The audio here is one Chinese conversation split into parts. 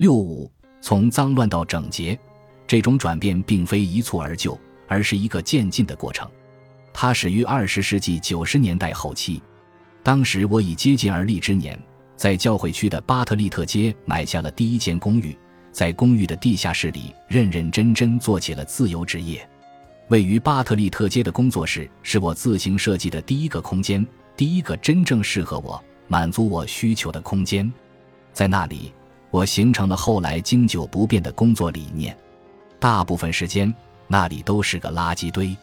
六五，从脏乱到整洁，这种转变并非一蹴而就，而是一个渐进的过程。它始于二十世纪九十年代后期，当时我已接近而立之年，在教会区的巴特利特街买下了第一间公寓，在公寓的地下室里认认真真做起了自由职业。位于巴特利特街的工作室是我自行设计的第一个空间，第一个真正适合我、满足我需求的空间，在那里。我形成了后来经久不变的工作理念，大部分时间那里都是个垃圾堆，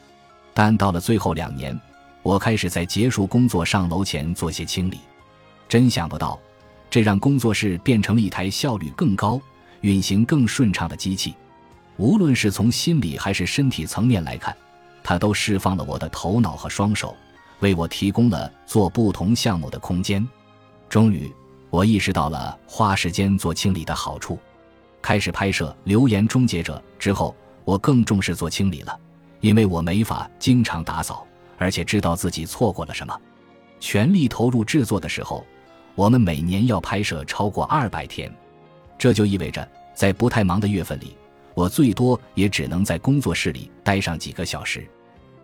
但到了最后两年，我开始在结束工作上楼前做些清理。真想不到，这让工作室变成了一台效率更高、运行更顺畅的机器。无论是从心理还是身体层面来看，它都释放了我的头脑和双手，为我提供了做不同项目的空间。终于。我意识到了花时间做清理的好处，开始拍摄《留言终结者》之后，我更重视做清理了，因为我没法经常打扫，而且知道自己错过了什么。全力投入制作的时候，我们每年要拍摄超过二百天，这就意味着在不太忙的月份里，我最多也只能在工作室里待上几个小时。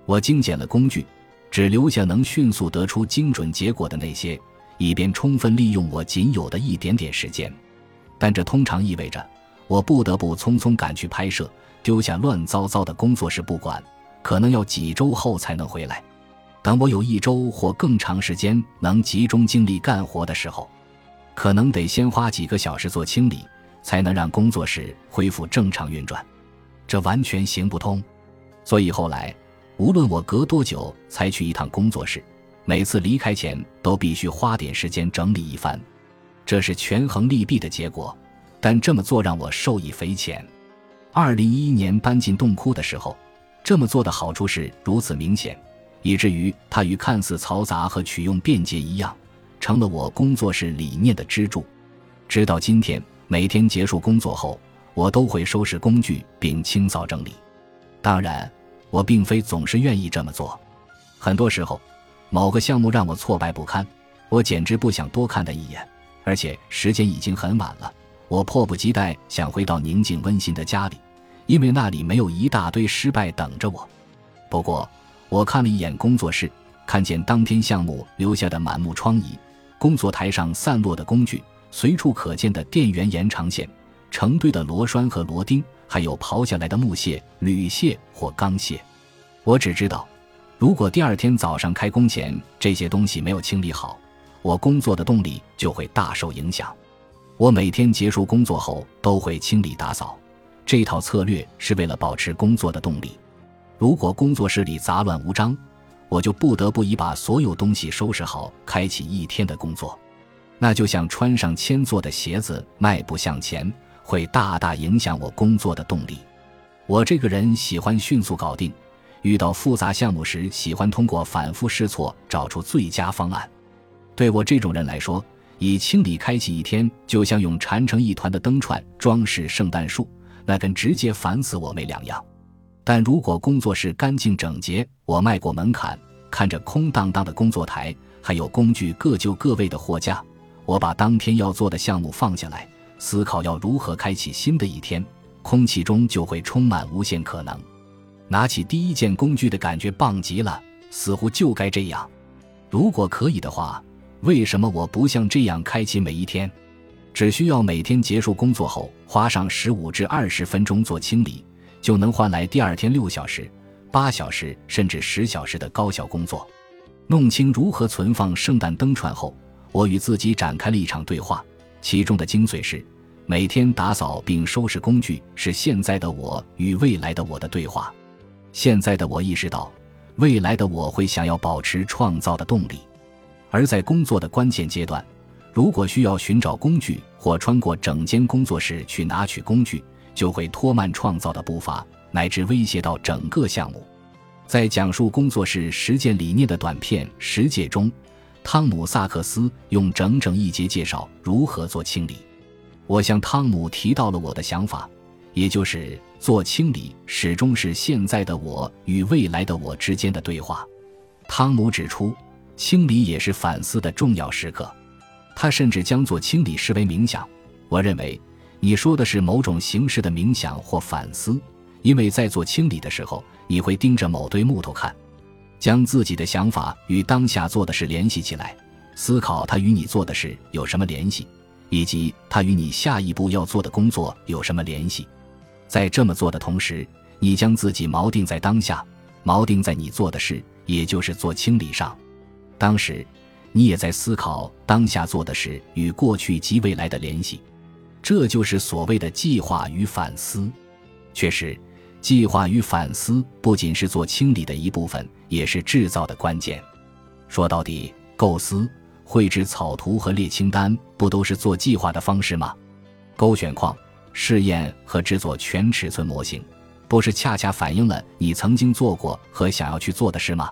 我精简了工具，只留下能迅速得出精准结果的那些。以便充分利用我仅有的一点点时间，但这通常意味着我不得不匆匆赶去拍摄，丢下乱糟糟的工作室不管，可能要几周后才能回来。等我有一周或更长时间能集中精力干活的时候，可能得先花几个小时做清理，才能让工作室恢复正常运转。这完全行不通。所以后来，无论我隔多久才去一趟工作室。每次离开前都必须花点时间整理一番，这是权衡利弊的结果。但这么做让我受益匪浅。二零一一年搬进洞窟的时候，这么做的好处是如此明显，以至于它与看似嘈杂和取用便捷一样，成了我工作室理念的支柱。直到今天，每天结束工作后，我都会收拾工具并清扫整理。当然，我并非总是愿意这么做，很多时候。某个项目让我挫败不堪，我简直不想多看他一眼，而且时间已经很晚了，我迫不及待想回到宁静温馨的家里，因为那里没有一大堆失败等着我。不过，我看了一眼工作室，看见当天项目留下的满目疮痍，工作台上散落的工具，随处可见的电源延长线，成堆的螺栓和螺钉，还有刨下来的木屑、铝屑或钢屑，我只知道。如果第二天早上开工前这些东西没有清理好，我工作的动力就会大受影响。我每天结束工作后都会清理打扫，这套策略是为了保持工作的动力。如果工作室里杂乱无章，我就不得不以把所有东西收拾好，开启一天的工作。那就像穿上铅做的鞋子迈步向前，会大大影响我工作的动力。我这个人喜欢迅速搞定。遇到复杂项目时，喜欢通过反复试错找出最佳方案。对我这种人来说，以清理开启一天，就像用缠成一团的灯串装饰圣诞树，那跟直接烦死我没两样。但如果工作室干净整洁，我迈过门槛，看着空荡荡的工作台，还有工具各就各位的货架，我把当天要做的项目放下来，思考要如何开启新的一天，空气中就会充满无限可能。拿起第一件工具的感觉棒极了，似乎就该这样。如果可以的话，为什么我不像这样开启每一天？只需要每天结束工作后花上十五至二十分钟做清理，就能换来第二天六小时、八小时甚至十小时的高效工作。弄清如何存放圣诞灯串后，我与自己展开了一场对话，其中的精髓是：每天打扫并收拾工具是现在的我与未来的我的对话。现在的我意识到，未来的我会想要保持创造的动力，而在工作的关键阶段，如果需要寻找工具或穿过整间工作室去拿取工具，就会拖慢创造的步伐，乃至威胁到整个项目。在讲述工作室实践理念的短片《十诫》中，汤姆·萨克斯用整整一节介绍如何做清理。我向汤姆提到了我的想法。也就是做清理，始终是现在的我与未来的我之间的对话。汤姆指出，清理也是反思的重要时刻。他甚至将做清理视为冥想。我认为，你说的是某种形式的冥想或反思，因为在做清理的时候，你会盯着某堆木头看，将自己的想法与当下做的事联系起来，思考它与你做的事有什么联系，以及它与你下一步要做的工作有什么联系。在这么做的同时，你将自己锚定在当下，锚定在你做的事，也就是做清理上。当时，你也在思考当下做的事与过去及未来的联系。这就是所谓的计划与反思。确实，计划与反思不仅是做清理的一部分，也是制造的关键。说到底，构思、绘制草图和列清单，不都是做计划的方式吗？勾选框。试验和制作全尺寸模型，不是恰恰反映了你曾经做过和想要去做的事吗？